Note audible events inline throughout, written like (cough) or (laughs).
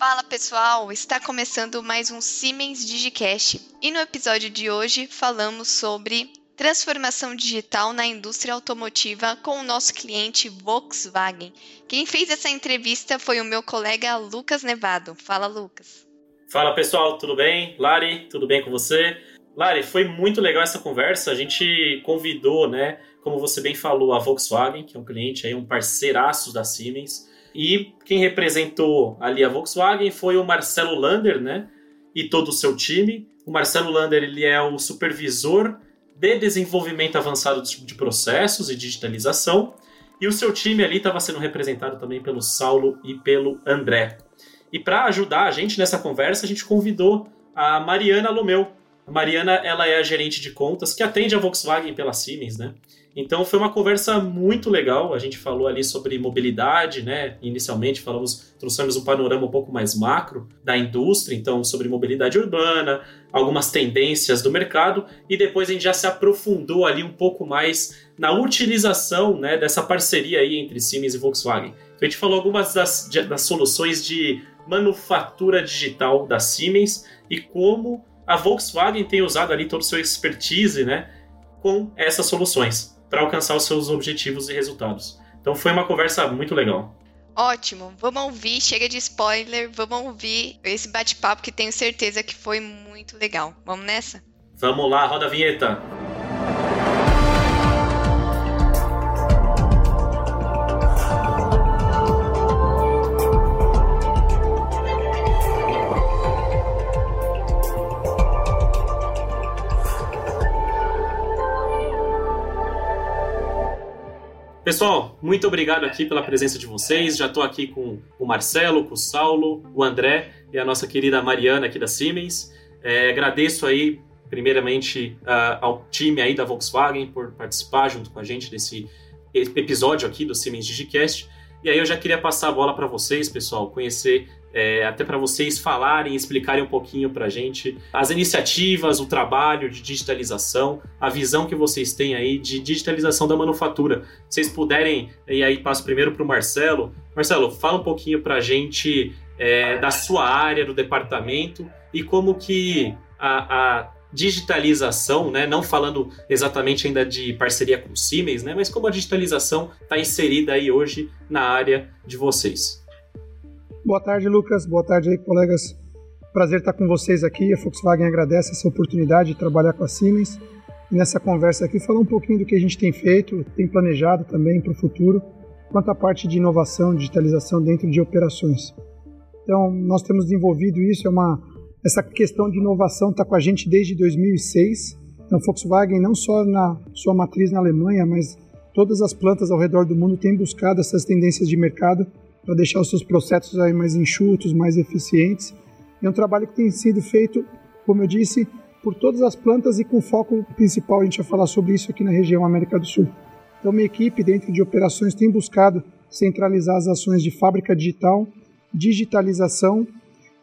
Fala pessoal, está começando mais um Siemens Digicast e no episódio de hoje falamos sobre transformação digital na indústria automotiva com o nosso cliente Volkswagen. Quem fez essa entrevista foi o meu colega Lucas Nevado. Fala Lucas. Fala pessoal, tudo bem? Lari, tudo bem com você? Lari, foi muito legal essa conversa. A gente convidou, né, como você bem falou, a Volkswagen, que é um cliente aí, um parceiraço da Siemens e quem representou ali a Volkswagen foi o Marcelo Lander, né? E todo o seu time. O Marcelo Lander ele é o supervisor de desenvolvimento avançado de processos e digitalização. E o seu time ali estava sendo representado também pelo Saulo e pelo André. E para ajudar a gente nessa conversa, a gente convidou a Mariana Lomeu. Mariana ela é a gerente de contas que atende a Volkswagen pela Siemens, né? Então foi uma conversa muito legal. A gente falou ali sobre mobilidade, né? Inicialmente falamos, trouxemos um panorama um pouco mais macro da indústria, então sobre mobilidade urbana, algumas tendências do mercado e depois a gente já se aprofundou ali um pouco mais na utilização, né, dessa parceria aí entre Siemens e Volkswagen. Então a gente falou algumas das, das soluções de manufatura digital da Siemens e como a Volkswagen tem usado ali todo o seu expertise, né, com essas soluções para alcançar os seus objetivos e resultados. Então foi uma conversa muito legal. Ótimo, vamos ouvir, chega de spoiler, vamos ouvir esse bate-papo que tenho certeza que foi muito legal. Vamos nessa? Vamos lá, roda a vinheta. Pessoal, muito obrigado aqui pela presença de vocês. Já estou aqui com o Marcelo, com o Saulo, o André e a nossa querida Mariana aqui da Siemens. É, agradeço aí, primeiramente, uh, ao time aí da Volkswagen por participar junto com a gente desse episódio aqui do Siemens Digicast. E aí eu já queria passar a bola para vocês, pessoal, conhecer é, até para vocês falarem, explicarem um pouquinho para a gente as iniciativas, o trabalho de digitalização, a visão que vocês têm aí de digitalização da manufatura. Vocês puderem, e aí passo primeiro para o Marcelo. Marcelo, fala um pouquinho para a gente é, da sua área, do departamento e como que a, a digitalização, né, não falando exatamente ainda de parceria com o Siemens, né, mas como a digitalização está inserida aí hoje na área de vocês. Boa tarde, Lucas. Boa tarde aí, colegas. Prazer estar com vocês aqui. A Volkswagen agradece essa oportunidade de trabalhar com a Siemens e nessa conversa aqui falar um pouquinho do que a gente tem feito, tem planejado também para o futuro, quanto à parte de inovação, digitalização dentro de operações. Então, nós temos desenvolvido isso, é uma essa questão de inovação está com a gente desde 2006. Então, a Volkswagen não só na sua matriz na Alemanha, mas todas as plantas ao redor do mundo têm buscado essas tendências de mercado para deixar os seus processos aí mais enxutos, mais eficientes. É um trabalho que tem sido feito, como eu disse, por todas as plantas e com foco principal, a gente vai falar sobre isso aqui na região América do Sul. Então, minha equipe, dentro de operações, tem buscado centralizar as ações de fábrica digital, digitalização,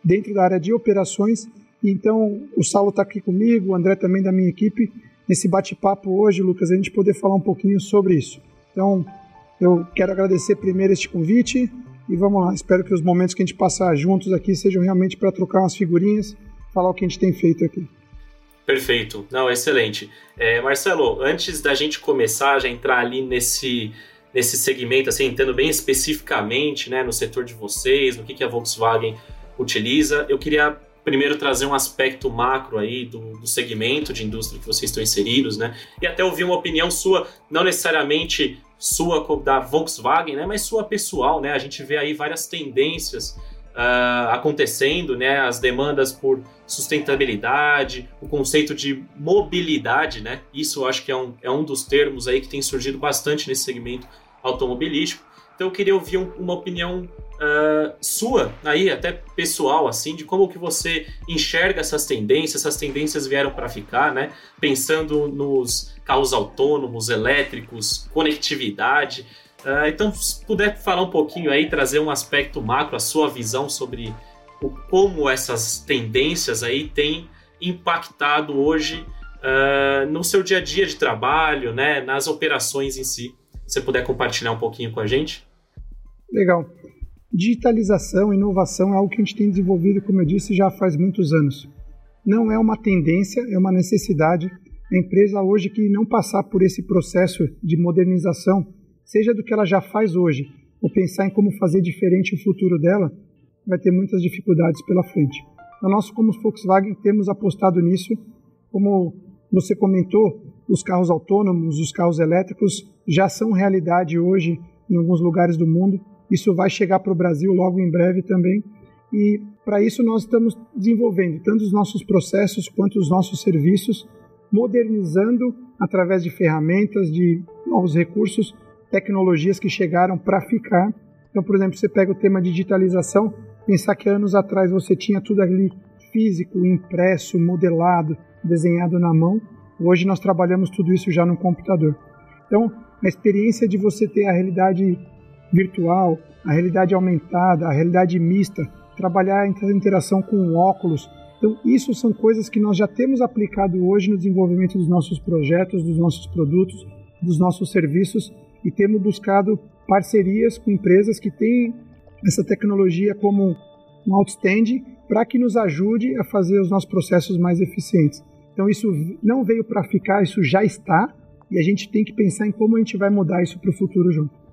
dentro da área de operações. Então, o Saulo está aqui comigo, o André também da minha equipe, nesse bate-papo hoje, Lucas, a gente poder falar um pouquinho sobre isso. Então, eu quero agradecer primeiro este convite e vamos lá. Espero que os momentos que a gente passar juntos aqui sejam realmente para trocar umas figurinhas, falar o que a gente tem feito aqui. Perfeito, não, excelente. É, Marcelo, antes da gente começar já entrar ali nesse nesse segmento, assim, entrando bem especificamente, né, no setor de vocês, no que, que a Volkswagen utiliza, eu queria primeiro trazer um aspecto macro aí do, do, segmento de indústria que vocês estão inseridos, né? E até ouvir uma opinião sua, não necessariamente sua da Volkswagen, né? Mas sua pessoal, né? A gente vê aí várias tendências uh, acontecendo, né? As demandas por sustentabilidade, o conceito de mobilidade, né? Isso eu acho que é um, é um dos termos aí que tem surgido bastante nesse segmento automobilístico. Então eu queria ouvir um, uma opinião uh, sua, aí até pessoal, assim, de como que você enxerga essas tendências. Essas tendências vieram para ficar, né? Pensando nos carros autônomos, elétricos, conectividade. Uh, então, se puder falar um pouquinho aí, trazer um aspecto macro, a sua visão sobre o, como essas tendências aí têm impactado hoje uh, no seu dia a dia de trabalho, né, nas operações em si. Se você puder compartilhar um pouquinho com a gente. Legal. Digitalização, inovação é algo que a gente tem desenvolvido, como eu disse, já faz muitos anos. Não é uma tendência, é uma necessidade. A empresa hoje que não passar por esse processo de modernização, seja do que ela já faz hoje, ou pensar em como fazer diferente o futuro dela, vai ter muitas dificuldades pela frente. Nós, como Volkswagen, temos apostado nisso. Como você comentou, os carros autônomos, os carros elétricos já são realidade hoje em alguns lugares do mundo. Isso vai chegar para o Brasil logo em breve também. E para isso nós estamos desenvolvendo tanto os nossos processos quanto os nossos serviços, modernizando através de ferramentas, de novos recursos, tecnologias que chegaram para ficar. Então, por exemplo, você pega o tema digitalização, pensar que anos atrás você tinha tudo ali físico, impresso, modelado, desenhado na mão. Hoje nós trabalhamos tudo isso já no computador. Então, a experiência de você ter a realidade virtual, a realidade aumentada, a realidade mista, trabalhar a interação com óculos. Então, isso são coisas que nós já temos aplicado hoje no desenvolvimento dos nossos projetos, dos nossos produtos, dos nossos serviços e temos buscado parcerias com empresas que têm essa tecnologia como um outstanding para que nos ajude a fazer os nossos processos mais eficientes. Então, isso não veio para ficar, isso já está e a gente tem que pensar em como a gente vai mudar isso para o futuro junto.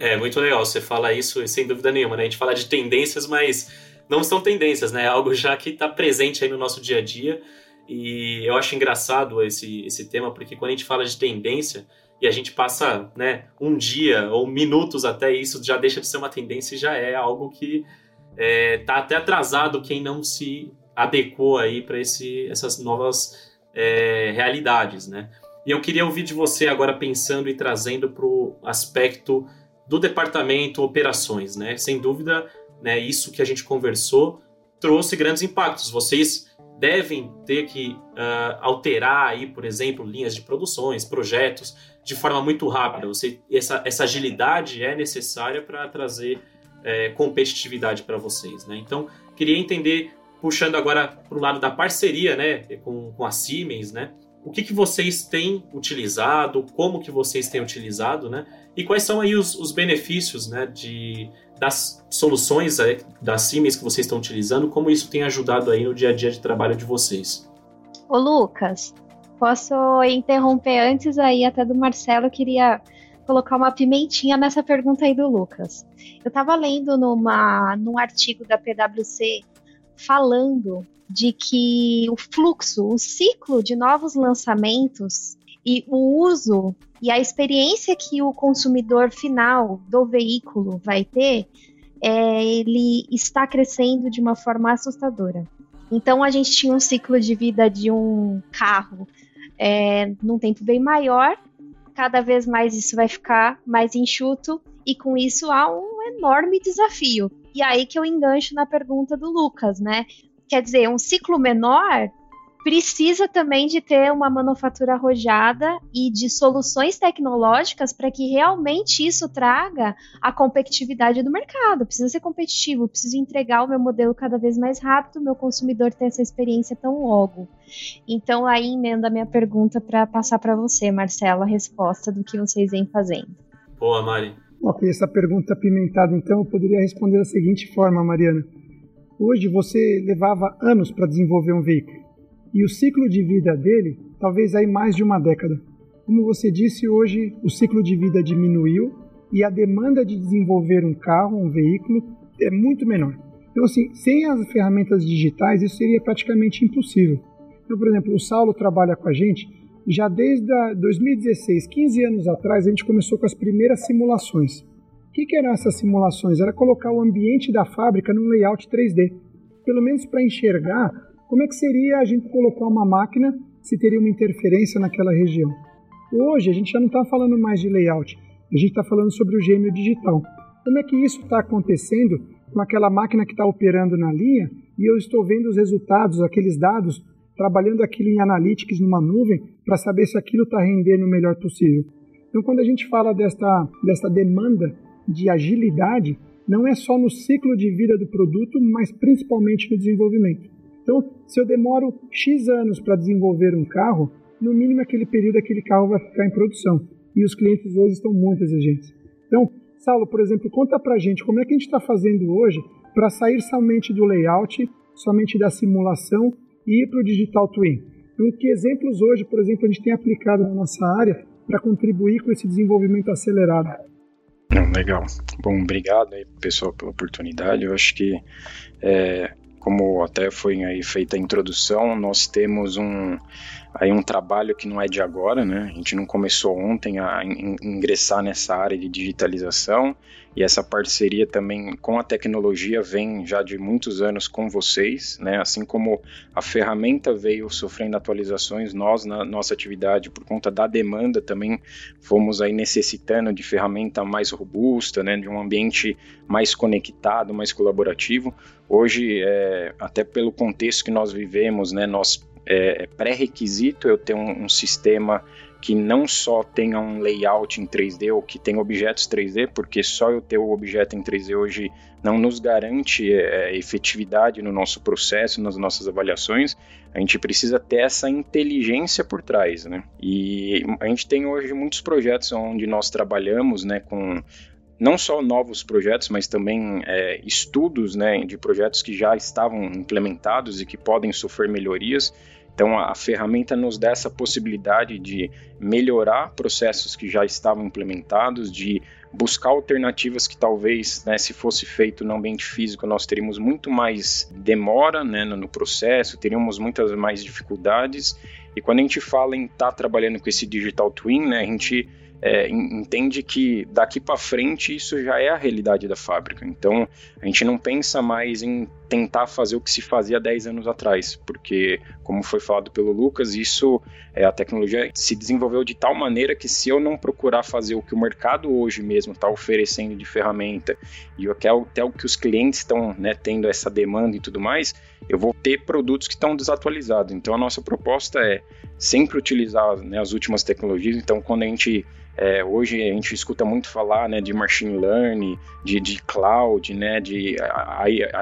É, muito legal. Você fala isso sem dúvida nenhuma, né? A gente fala de tendências, mas não são tendências, né? É algo já que está presente aí no nosso dia a dia. E eu acho engraçado esse, esse tema, porque quando a gente fala de tendência e a gente passa né, um dia ou minutos até isso, já deixa de ser uma tendência e já é algo que está é, tá até atrasado quem não se adequou aí para essas novas é, realidades, né? E eu queria ouvir de você agora pensando e trazendo para o aspecto do departamento operações, né? Sem dúvida, né, isso que a gente conversou trouxe grandes impactos. Vocês devem ter que uh, alterar aí, por exemplo, linhas de produções, projetos de forma muito rápida. Você, essa, essa agilidade é necessária para trazer é, competitividade para vocês, né? Então, queria entender, puxando agora para o lado da parceria, né, com, com a Siemens, né? O que, que vocês têm utilizado, como que vocês têm utilizado, né? E quais são aí os, os benefícios né, de, das soluções das Siemens que vocês estão utilizando, como isso tem ajudado aí no dia a dia de trabalho de vocês? Ô Lucas, posso interromper antes aí até do Marcelo, eu queria colocar uma pimentinha nessa pergunta aí do Lucas. Eu estava lendo numa, num artigo da PwC falando de que o fluxo, o ciclo de novos lançamentos e o uso e a experiência que o consumidor final do veículo vai ter, é, ele está crescendo de uma forma assustadora. Então a gente tinha um ciclo de vida de um carro é, num tempo bem maior, cada vez mais isso vai ficar mais enxuto e com isso há um enorme desafio. E aí que eu engancho na pergunta do Lucas, né? Quer dizer, um ciclo menor precisa também de ter uma manufatura arrojada e de soluções tecnológicas para que realmente isso traga a competitividade do mercado. Precisa ser competitivo, preciso entregar o meu modelo cada vez mais rápido, meu consumidor ter essa experiência tão logo. Então aí emenda a minha pergunta para passar para você, Marcelo, a resposta do que vocês vêm fazendo. Boa, Mari. Ok, essa pergunta apimentada, então, eu poderia responder da seguinte forma, Mariana. Hoje você levava anos para desenvolver um veículo e o ciclo de vida dele talvez aí mais de uma década. Como você disse, hoje o ciclo de vida diminuiu e a demanda de desenvolver um carro, um veículo, é muito menor. Então, assim, sem as ferramentas digitais, isso seria praticamente impossível. Então, por exemplo, o Saulo trabalha com a gente já desde 2016, 15 anos atrás, a gente começou com as primeiras simulações. O que, que eram essas simulações? Era colocar o ambiente da fábrica num layout 3D, pelo menos para enxergar como é que seria a gente colocar uma máquina se teria uma interferência naquela região? Hoje a gente já não está falando mais de layout, a gente está falando sobre o gêmeo digital. Como é que isso está acontecendo com aquela máquina que está operando na linha e eu estou vendo os resultados, aqueles dados, trabalhando aquilo em analytics numa nuvem para saber se aquilo está rendendo o melhor possível. Então, quando a gente fala desta, desta demanda de agilidade, não é só no ciclo de vida do produto, mas principalmente no desenvolvimento. Então, se eu demoro X anos para desenvolver um carro, no mínimo aquele período aquele carro vai ficar em produção. E os clientes hoje estão muito exigentes. Então, Saulo, por exemplo, conta pra gente como é que a gente está fazendo hoje para sair somente do layout, somente da simulação e ir para o Digital Twin. Então, que exemplos hoje, por exemplo, a gente tem aplicado na nossa área para contribuir com esse desenvolvimento acelerado? Legal. Bom, obrigado aí, pessoal, pela oportunidade. Eu acho que, é, como até foi aí feita a introdução, nós temos um, aí um trabalho que não é de agora, né? A gente não começou ontem a in ingressar nessa área de digitalização e essa parceria também com a tecnologia vem já de muitos anos com vocês, né? Assim como a ferramenta veio sofrendo atualizações, nós na nossa atividade por conta da demanda também fomos aí necessitando de ferramenta mais robusta, né? De um ambiente mais conectado, mais colaborativo. Hoje, é, até pelo contexto que nós vivemos, né? Nós é, é pré-requisito eu ter um, um, sistema que não só tenha um layout em 3D ou que tenha objetos 3D, porque só eu ter o objeto em 3D hoje não nos garante é, efetividade no nosso processo, nas nossas avaliações. A gente precisa ter essa inteligência por trás, né? E a gente tem hoje muitos projetos onde nós trabalhamos, né, com não só novos projetos, mas também é, estudos né, de projetos que já estavam implementados e que podem sofrer melhorias. Então, a, ferramenta nos dá essa possibilidade de melhorar processos que já estavam implementados, de buscar alternativas que talvez, né, se fosse feito no ambiente físico, nós teríamos muito mais demora né, no, no processo, teríamos muitas mais dificuldades. E quando a gente fala em estar tá trabalhando com esse digital twin, né, a gente é, entende que daqui para frente isso já é a realidade da fábrica. Então a gente não pensa mais em tentar fazer o que se fazia 10 anos atrás, porque, como foi falado pelo Lucas, isso é, a tecnologia se desenvolveu de tal maneira que se eu não procurar fazer o que o mercado hoje mesmo está oferecendo de ferramenta e até, até o que os clientes estão né, tendo essa demanda e tudo mais, eu vou ter produtos que estão desatualizados. Então a nossa proposta é sempre utilizar né, as últimas tecnologias. Então quando a gente é, hoje a gente escuta muito falar né, de machine learning, de, de cloud, né, de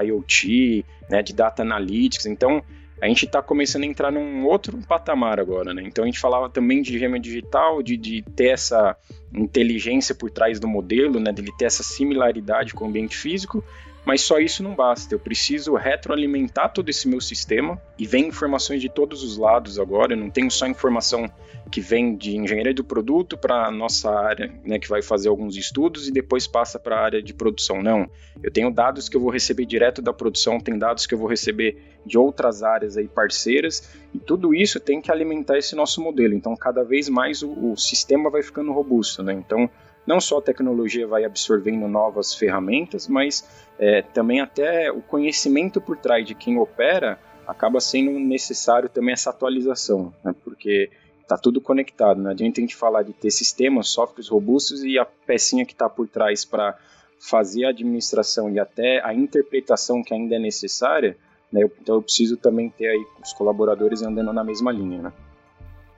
IoT, né, de data analytics. Então, a gente está começando a entrar num outro patamar agora, né? Então a gente falava também de gêmea digital, de, de ter essa inteligência por trás do modelo, né? De ele ter essa similaridade com o ambiente físico, mas só isso não basta. Eu preciso retroalimentar todo esse meu sistema e vem informações de todos os lados agora. Eu não tenho só informação que vem de engenharia do produto para a nossa área, né, que vai fazer alguns estudos e depois passa para a área de produção. Não. Eu tenho dados que eu vou receber direto da produção, tem dados que eu vou receber de outras áreas aí parceiras e tudo isso tem que alimentar esse nosso modelo. Então, cada vez mais o, o sistema vai ficando robusto, né? Então, não só a tecnologia vai absorvendo novas ferramentas, mas é, também até o conhecimento por trás de quem opera acaba sendo necessário também essa atualização, né? porque está tudo conectado. Não adianta a gente falar de ter sistemas, softwares robustos e a pecinha que está por trás para fazer a administração e até a interpretação que ainda é necessária, né? então eu preciso também ter aí os colaboradores andando na mesma linha. Né?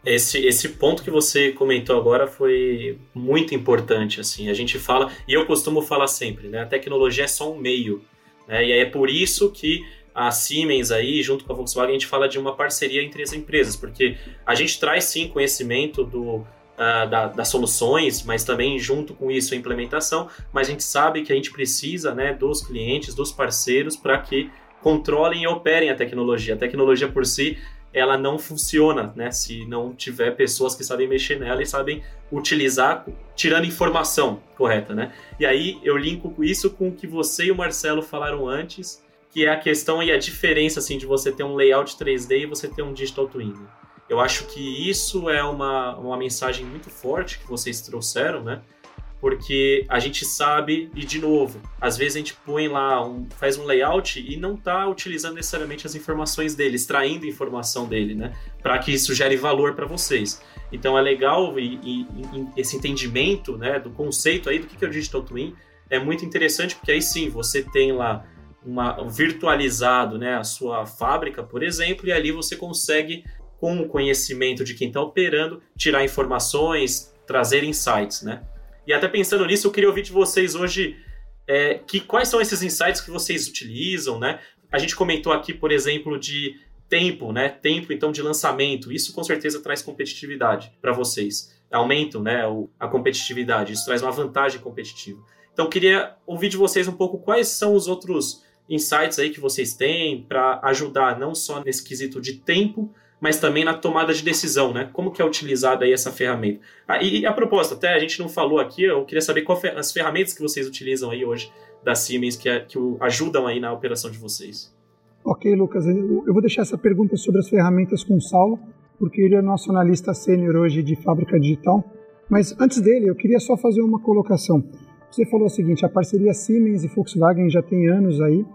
Esse, esse ponto que você comentou agora foi muito importante, assim, a gente fala, e eu costumo falar sempre, né, a tecnologia é só um meio, né, e é por isso que a Siemens aí, junto com a Volkswagen, a gente fala de uma parceria entre as empresas, porque a gente traz sim conhecimento do, uh, da, das soluções, mas também junto com isso a implementação, mas a gente sabe que a gente precisa né, dos clientes, dos parceiros, para que controlem e operem a tecnologia. A tecnologia por si ela não funciona, né? Se não tiver pessoas que sabem mexer nela e sabem utilizar, tirando informação correta, né? E aí eu linko isso com o que você e o Marcelo falaram antes, que é a questão e a diferença assim de você ter um layout 3D e você ter um digital twin. Eu acho que isso é uma, uma mensagem muito forte que vocês trouxeram, né? Porque a gente sabe, e de novo, às vezes a gente põe lá, um, faz um layout e não está utilizando necessariamente as informações dele, extraindo informação dele, né? Para que isso gere valor para vocês. Então é legal e, e, e, esse entendimento né, do conceito aí do que é o Digital Twin é muito interessante, porque aí sim você tem lá uma, virtualizado né, a sua fábrica, por exemplo, e ali você consegue, com o conhecimento de quem está operando, tirar informações, trazer insights, né? E até pensando nisso, eu queria ouvir de vocês hoje é, que, quais são esses insights que vocês utilizam, né? A gente comentou aqui, por exemplo, de tempo, né? Tempo, então, de lançamento. Isso com certeza traz competitividade para vocês. Aumentam, né? A competitividade. Isso traz uma vantagem competitiva. Então, queria ouvir de vocês um pouco quais são os outros insights aí que vocês têm para ajudar não só nesse quesito de tempo, mas também na tomada de decisão, né? Como que é utilizada aí essa ferramenta? Ah, e, a proposta, até a gente não falou aqui, eu queria saber quais as ferramentas que vocês utilizam aí hoje da Siemens que, é, que ajudam aí na operação de vocês. Ok, Lucas, eu vou deixar essa pergunta sobre as ferramentas com o Saulo, porque ele é nosso analista sênior hoje de fábrica digital. Mas antes dele, eu queria só fazer uma colocação. Você falou o seguinte, a parceria Siemens e Volkswagen já tem anos aí,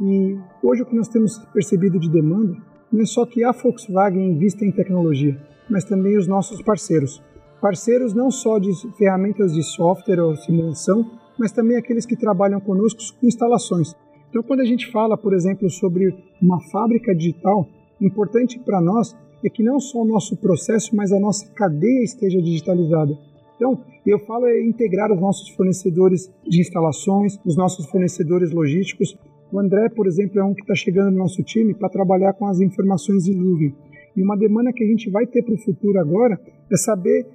e hoje o que nós temos percebido de demanda não é só que a Volkswagen invista em tecnologia, mas também os nossos parceiros. Parceiros não só de ferramentas de software ou simulação, mas também aqueles que trabalham conosco com instalações. Então, quando a gente fala, por exemplo, sobre uma fábrica digital, importante para nós é que não só o nosso processo, mas a nossa cadeia esteja digitalizada. Então, eu falo é integrar os nossos fornecedores de instalações, os nossos fornecedores logísticos, o André, por exemplo, é um que está chegando no nosso time para trabalhar com as informações de nuvem. E uma demanda que a gente vai ter para o futuro agora é saber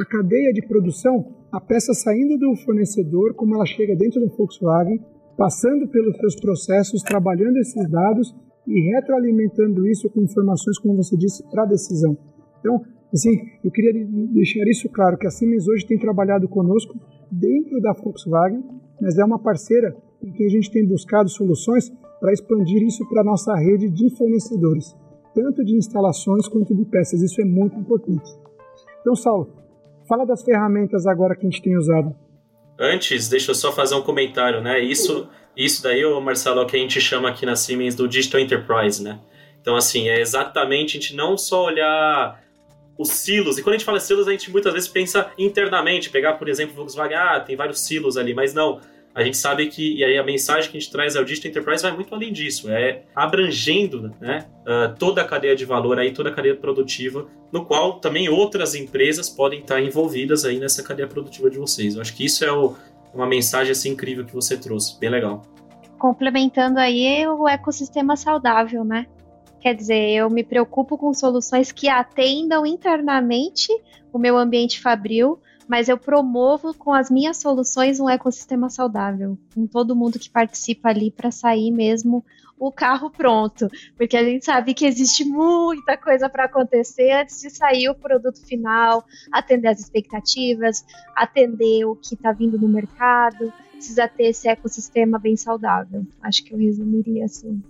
a cadeia de produção, a peça saindo do fornecedor, como ela chega dentro do Volkswagen, passando pelos seus processos, trabalhando esses dados e retroalimentando isso com informações, como você disse, para a decisão. Então, assim, eu queria deixar isso claro, que a Siemens hoje tem trabalhado conosco dentro da Volkswagen, mas é uma parceira em que a gente tem buscado soluções para expandir isso para a nossa rede de fornecedores, tanto de instalações quanto de peças. Isso é muito importante. Então, Saulo, fala das ferramentas agora que a gente tem usado. Antes, deixa eu só fazer um comentário, né? Isso, isso daí, Marcelo, é o que a gente chama aqui na Siemens do Digital Enterprise, né? Então, assim, é exatamente a gente não só olhar os silos, e quando a gente fala silos, a gente muitas vezes pensa internamente, pegar, por exemplo, Volkswagen, ah, tem vários silos ali, mas não a gente sabe que, e aí a mensagem que a gente traz ao Digital Enterprise vai muito além disso, é abrangendo né, uh, toda a cadeia de valor, aí, toda a cadeia produtiva, no qual também outras empresas podem estar envolvidas aí nessa cadeia produtiva de vocês. Eu acho que isso é o, uma mensagem assim, incrível que você trouxe, bem legal. Complementando aí o ecossistema saudável, né? Quer dizer, eu me preocupo com soluções que atendam internamente o meu ambiente fabril, mas eu promovo com as minhas soluções um ecossistema saudável, com todo mundo que participa ali para sair mesmo o carro pronto, porque a gente sabe que existe muita coisa para acontecer antes de sair o produto final, atender as expectativas, atender o que está vindo no mercado, precisa ter esse ecossistema bem saudável. Acho que eu resumiria assim.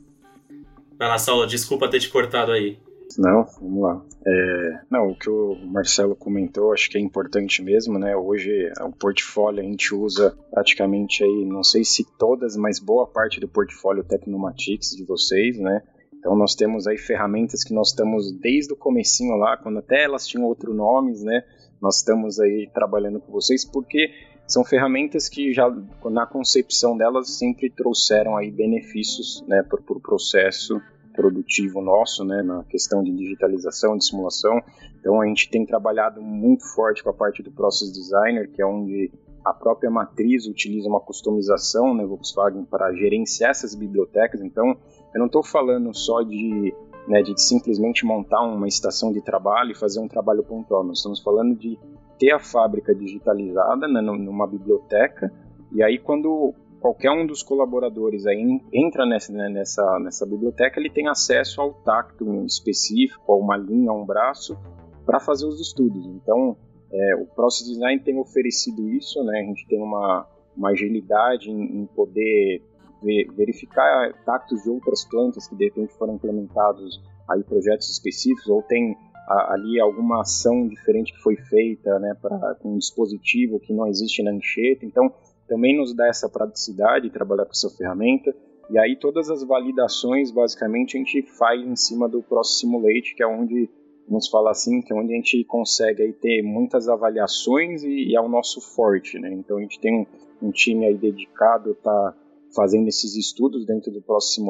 Vai lá, Saulo, desculpa ter te cortado aí. Não, vamos lá. É, não, o que o Marcelo comentou, acho que é importante mesmo, né? Hoje o portfólio a gente usa praticamente aí, não sei se todas, mas boa parte do portfólio Tecnomatics de vocês, né? Então nós temos aí ferramentas que nós estamos desde o comecinho lá, quando até elas tinham outros nomes, né? Nós estamos aí trabalhando com vocês porque são ferramentas que já na concepção delas sempre trouxeram aí benefícios, né, para o pro processo produtivo nosso, né, na questão de digitalização, de simulação. Então a gente tem trabalhado muito forte com a parte do Process Designer, que é onde a própria matriz utiliza uma customização, né, Volkswagen, para gerenciar essas bibliotecas. Então eu não estou falando só de, né, de simplesmente montar uma estação de trabalho e fazer um trabalho pontual. Nós estamos falando de ter a fábrica digitalizada né, numa biblioteca e aí quando qualquer um dos colaboradores aí entra nessa, né, nessa, nessa biblioteca, ele tem acesso ao tacto específico, a uma linha, a um braço, para fazer os estudos. Então, é, o Process Design tem oferecido isso, né? A gente tem uma, uma agilidade em, em poder ver, verificar tactos de outras plantas que de repente foram implementados aí projetos específicos ou tem a, ali alguma ação diferente que foi feita, né, para com um dispositivo que não existe na Anchieta. Então, também nos dá essa praticidade de trabalhar com essa ferramenta. E aí todas as validações, basicamente, a gente faz em cima do Process Simulate, que é onde, vamos falar assim, que é onde a gente consegue aí ter muitas avaliações e, e é o nosso forte, né? Então a gente tem um, um time aí dedicado, tá fazendo esses estudos dentro do Process.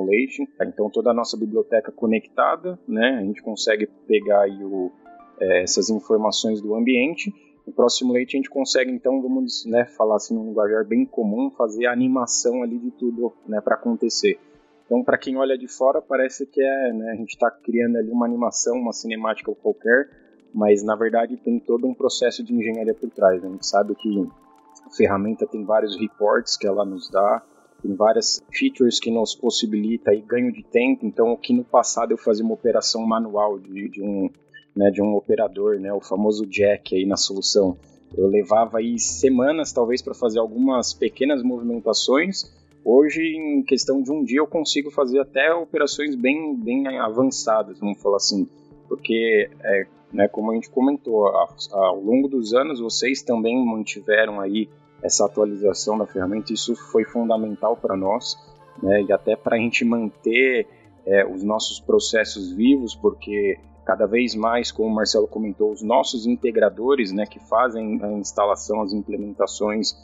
Tá? Então toda a nossa biblioteca conectada, né? A gente consegue pegar aí o, é, essas informações do ambiente no próximo leite a gente consegue, então, vamos né, falar assim num linguajar bem comum, fazer a animação ali de tudo né, para acontecer. Então, para quem olha de fora, parece que é, né, a gente está criando ali uma animação, uma cinemática qualquer, mas na verdade tem todo um processo de engenharia por trás. Né? A gente sabe que ferramenta tem vários reports que ela nos dá, tem várias features que nos possibilita aí ganho de tempo. Então, o que no passado eu fazia uma operação manual de, de um né, de um operador, né, o famoso jack aí na solução, eu levava aí semanas talvez para fazer algumas pequenas movimentações. Hoje, em questão de um dia, eu consigo fazer até operações bem, bem avançadas, vamos falar assim, porque é, né, como a gente comentou, ao longo dos anos vocês também mantiveram aí essa atualização da ferramenta, isso foi fundamental para nós, né, e até para a gente manter é, os nossos processos vivos, porque cada vez mais, como o Marcelo comentou, os nossos integradores, né, que fazem a instalação, as implementações,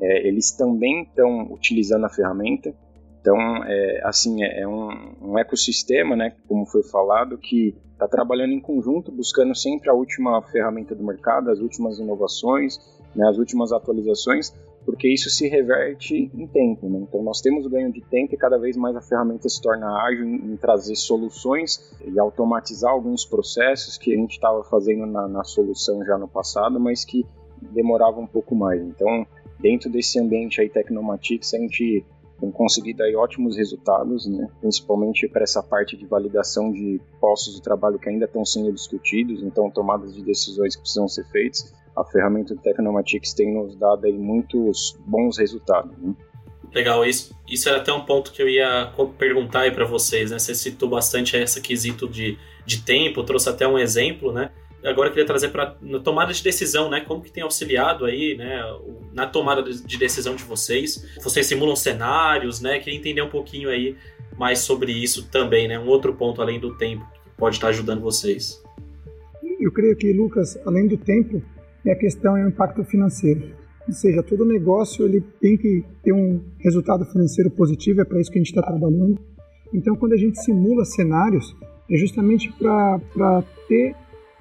é, eles também estão utilizando a ferramenta. Então, é, assim, é, é um, um, ecossistema, né, como foi falado, que está trabalhando em conjunto, buscando sempre a última ferramenta do mercado, as últimas inovações, né, as últimas atualizações, porque isso se reverte em tempo. Né? Então, nós temos ganho de tempo e cada vez mais a ferramenta se torna ágil em, em trazer soluções e automatizar alguns processos que a gente estava fazendo na, na solução já no passado, mas que demorava um pouco mais. Então, dentro desse ambiente aí Tecnomatics, a gente tem conseguido aí ótimos resultados, né? principalmente para essa parte de validação de postos de trabalho que ainda estão sendo discutidos, então tomadas de decisões que precisam ser feitas. A ferramenta do tem nos dado aí muitos bons resultados. Né? Legal, isso, isso era até um ponto que eu ia perguntar aí para vocês, né? Você citou bastante esse quesito de, de tempo, trouxe até um exemplo, né? Agora eu queria trazer para tomada de decisão, né? Como que tem auxiliado aí, né? Na tomada de decisão de vocês. Vocês simulam cenários, né? Queria entender um pouquinho aí mais sobre isso também, né? Um outro ponto além do tempo que pode estar ajudando vocês. Eu creio que, Lucas, além do tempo, a questão é o impacto financeiro. Ou seja, todo negócio ele tem que ter um resultado financeiro positivo, é para isso que a gente está trabalhando. Então, quando a gente simula cenários, é justamente para ter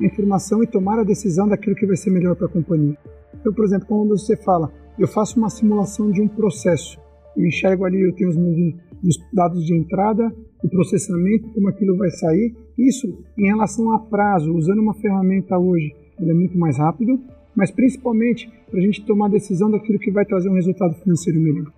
informação e tomar a decisão daquilo que vai ser melhor para a companhia. Então, por exemplo, quando você fala, eu faço uma simulação de um processo, eu enxergo ali, eu tenho os dados de entrada, o processamento, como aquilo vai sair. Isso, em relação a prazo, usando uma ferramenta hoje, ele é muito mais rápido, mas principalmente para a gente tomar a decisão daquilo que vai trazer um resultado financeiro melhor.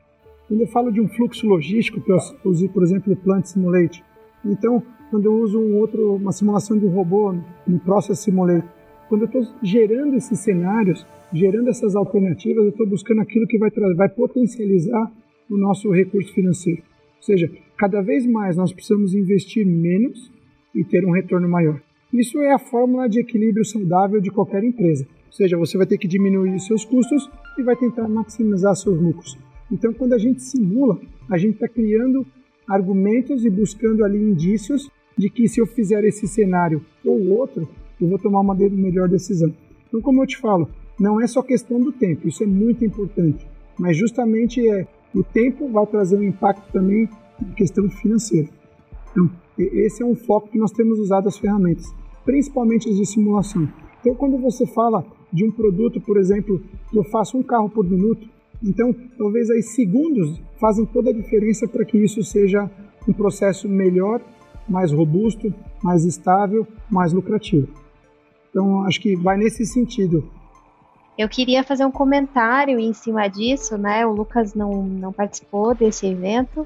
Quando eu falo de um fluxo logístico, que eu uso, por exemplo, o Plant Simulate, então quando eu uso um outro, uma simulação de robô no Process Simulator, quando eu estou gerando esses cenários, gerando essas alternativas, eu estou buscando aquilo que vai, vai potencializar o nosso recurso financeiro. Ou seja, cada vez mais nós precisamos investir menos e ter um retorno maior. Isso é a fórmula de equilíbrio saudável de qualquer empresa. Ou seja, você vai ter que diminuir os seus custos e vai tentar maximizar seus lucros. Então, quando a gente simula, a gente está criando argumentos e buscando ali indícios de que se eu fizer esse cenário ou outro, eu vou tomar uma melhor decisão. Então, como eu te falo, não é só questão do tempo, isso é muito importante, mas justamente é o tempo vai trazer um impacto também em questão financeira. Então, esse é um foco que nós temos usado as ferramentas, principalmente as de simulação. Então, quando você fala de um produto, por exemplo, que eu faço um carro por minuto, então talvez aí segundos fazem toda a diferença para que isso seja um processo melhor mais robusto, mais estável, mais lucrativo. Então, acho que vai nesse sentido. Eu queria fazer um comentário em cima disso, né? O Lucas não, não participou desse evento,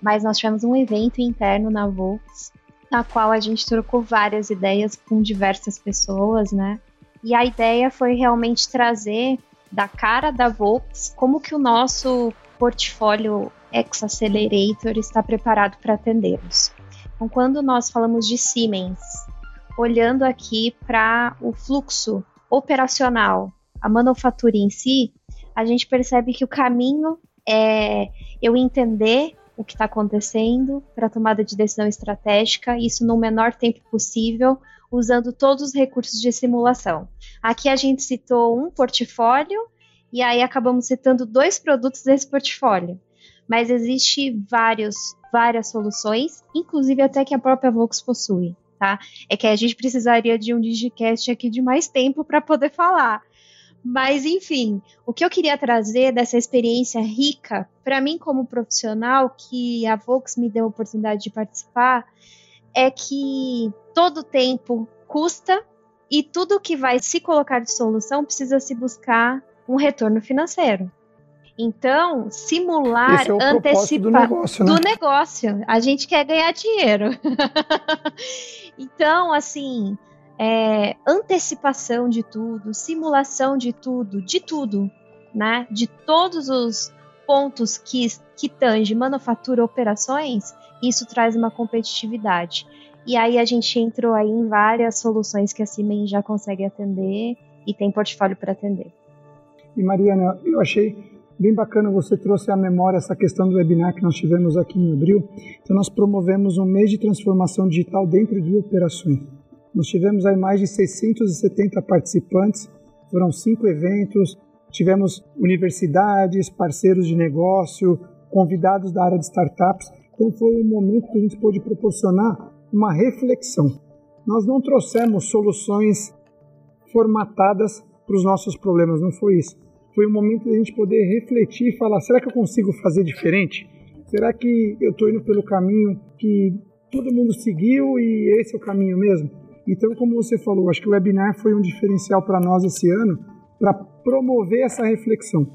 mas nós tivemos um evento interno na Volks, na qual a gente trocou várias ideias com diversas pessoas, né? E a ideia foi realmente trazer da cara da Volks como que o nosso portfólio X Accelerator está preparado para atendê-los. Então, quando nós falamos de Siemens, olhando aqui para o fluxo operacional, a manufatura em si, a gente percebe que o caminho é eu entender o que está acontecendo para tomada de decisão estratégica, isso no menor tempo possível, usando todos os recursos de simulação. Aqui a gente citou um portfólio e aí acabamos citando dois produtos desse portfólio mas existe vários, várias soluções, inclusive até que a própria Vox possui, tá? É que a gente precisaria de um digicast aqui de mais tempo para poder falar. Mas, enfim, o que eu queria trazer dessa experiência rica, para mim como profissional, que a Vox me deu a oportunidade de participar, é que todo tempo custa e tudo que vai se colocar de solução precisa se buscar um retorno financeiro. Então, simular, é antecipar do, negócio, né? do negócio. A gente quer ganhar dinheiro. (laughs) então, assim, é, antecipação de tudo, simulação de tudo, de tudo, né? De todos os pontos que, que tange manufatura operações, isso traz uma competitividade. E aí a gente entrou aí em várias soluções que a Siemens já consegue atender e tem portfólio para atender. E Mariana, eu achei bem bacana você trouxe à memória essa questão do webinar que nós tivemos aqui em abril. Então nós promovemos um mês de transformação digital dentro de operações. Nós tivemos aí mais de 670 participantes, foram cinco eventos, tivemos universidades, parceiros de negócio, convidados da área de startups. Então foi um momento que a gente pôde proporcionar uma reflexão. Nós não trouxemos soluções formatadas para os nossos problemas, não foi isso. Foi um momento de a gente poder refletir e falar: será que eu consigo fazer diferente? Será que eu estou indo pelo caminho que todo mundo seguiu e esse é o caminho mesmo? Então, como você falou, acho que o webinar foi um diferencial para nós esse ano para promover essa reflexão.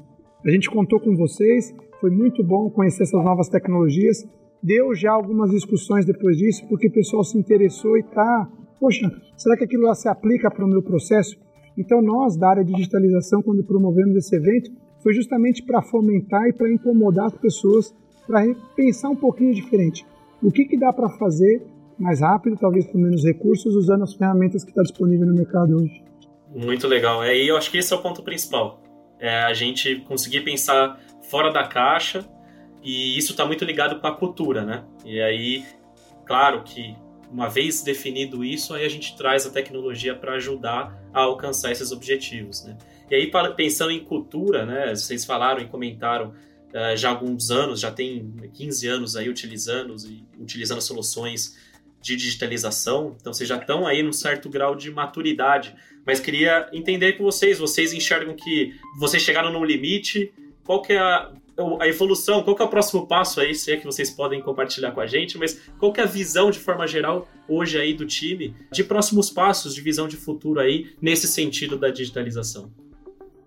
A gente contou com vocês, foi muito bom conhecer essas novas tecnologias deu já algumas discussões depois disso, porque o pessoal se interessou e tá, poxa, será que aquilo lá se aplica para o meu processo? Então nós, da área de digitalização, quando promovemos esse evento, foi justamente para fomentar e para incomodar as pessoas, para pensar um pouquinho diferente. O que, que dá para fazer mais rápido, talvez com menos recursos, usando as ferramentas que está disponível no mercado hoje. Muito legal. É, e eu acho que esse é o ponto principal. É a gente conseguir pensar fora da caixa e isso está muito ligado com a cultura, né? E aí, claro que uma vez definido isso, aí a gente traz a tecnologia para ajudar a alcançar esses objetivos, né? E aí, pensando em cultura, né? Vocês falaram e comentaram uh, já há alguns anos, já tem 15 anos aí utilizando, utilizando soluções de digitalização, então vocês já estão aí num certo grau de maturidade. Mas queria entender com vocês, vocês enxergam que vocês chegaram num limite, qual que é a, a evolução, qual é o próximo passo aí, se é que vocês podem compartilhar com a gente, mas qual é a visão de forma geral hoje aí do time de próximos passos, de visão de futuro aí nesse sentido da digitalização?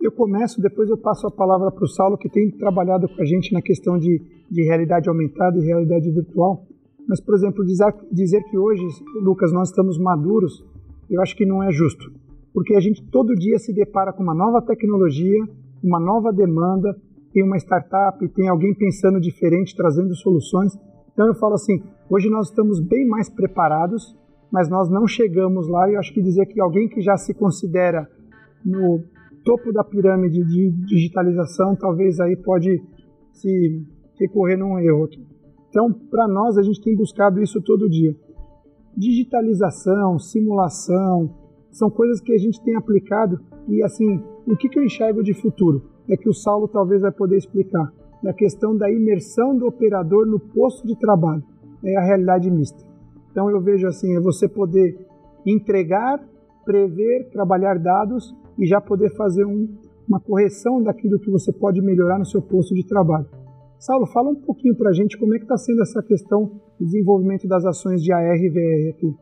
Eu começo, depois eu passo a palavra para o Saulo, que tem trabalhado com a gente na questão de, de realidade aumentada e realidade virtual. Mas, por exemplo, dizer, dizer que hoje, Lucas, nós estamos maduros, eu acho que não é justo. Porque a gente todo dia se depara com uma nova tecnologia, uma nova demanda, tem uma startup, tem alguém pensando diferente, trazendo soluções. Então eu falo assim, hoje nós estamos bem mais preparados, mas nós não chegamos lá. E eu acho que dizer que alguém que já se considera no topo da pirâmide de digitalização, talvez aí pode se recorrer num erro. Então, para nós, a gente tem buscado isso todo dia. Digitalização, simulação, são coisas que a gente tem aplicado e assim, o que, que eu enxergo de futuro? É que o Saulo talvez vai poder explicar. É a questão da imersão do operador no posto de trabalho. É a realidade mista. Então eu vejo assim, é você poder entregar, prever, trabalhar dados e já poder fazer um, uma correção daquilo que você pode melhorar no seu posto de trabalho. Saulo, fala um pouquinho para a gente como é que está sendo essa questão do desenvolvimento das ações de AR e VR aqui.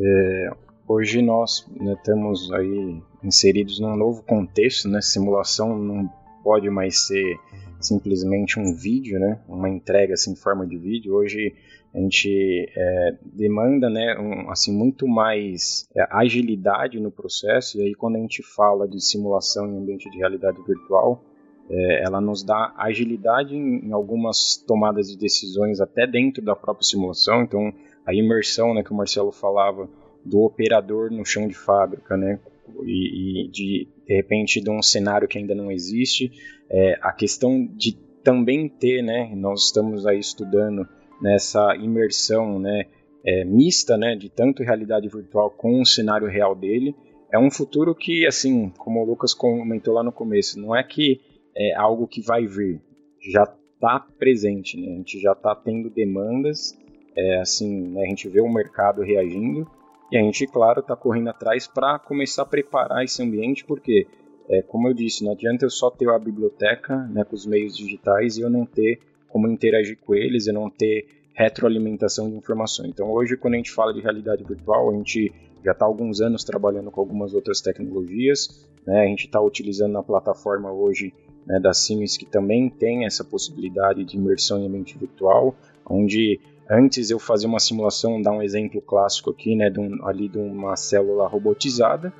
É, hoje nós né, temos aí inseridos num novo contexto, né? Simulação não pode mais ser simplesmente um vídeo, né? Uma entrega assim em forma de vídeo. Hoje a gente é, demanda, né? Um, assim muito mais é, agilidade no processo. E aí quando a gente fala de simulação em ambiente de realidade virtual, é, ela nos dá agilidade em, em, algumas tomadas de decisões até dentro da própria simulação. Então a imersão, né? Que o Marcelo falava do operador no chão de fábrica, né? e, e de, de repente de um cenário que ainda não existe. É, a questão de também ter, né, nós estamos aí estudando nessa imersão, né, é, mista, né, de tanto realidade virtual com o cenário real dele. É um futuro que, assim, como o Lucas comentou lá no começo, não é que é algo que vai vir, já está presente, né? A gente já está tendo demandas, é, assim, né, a gente vê o mercado reagindo e a gente, claro, está correndo atrás para começar a preparar esse ambiente, porque, é, como eu disse, não adianta eu só ter a biblioteca né, com os meios digitais e eu não ter como interagir com eles, eu não ter retroalimentação de informações. Então, hoje, quando a gente fala de realidade virtual, a gente já está há alguns anos trabalhando com algumas outras tecnologias, né? a gente está utilizando na plataforma hoje né, da Siemens que também tem essa possibilidade de imersão em ambiente virtual, onde antes eu fazia uma simulação, dar um exemplo clássico aqui, né, de um, ali de uma célula robotizada,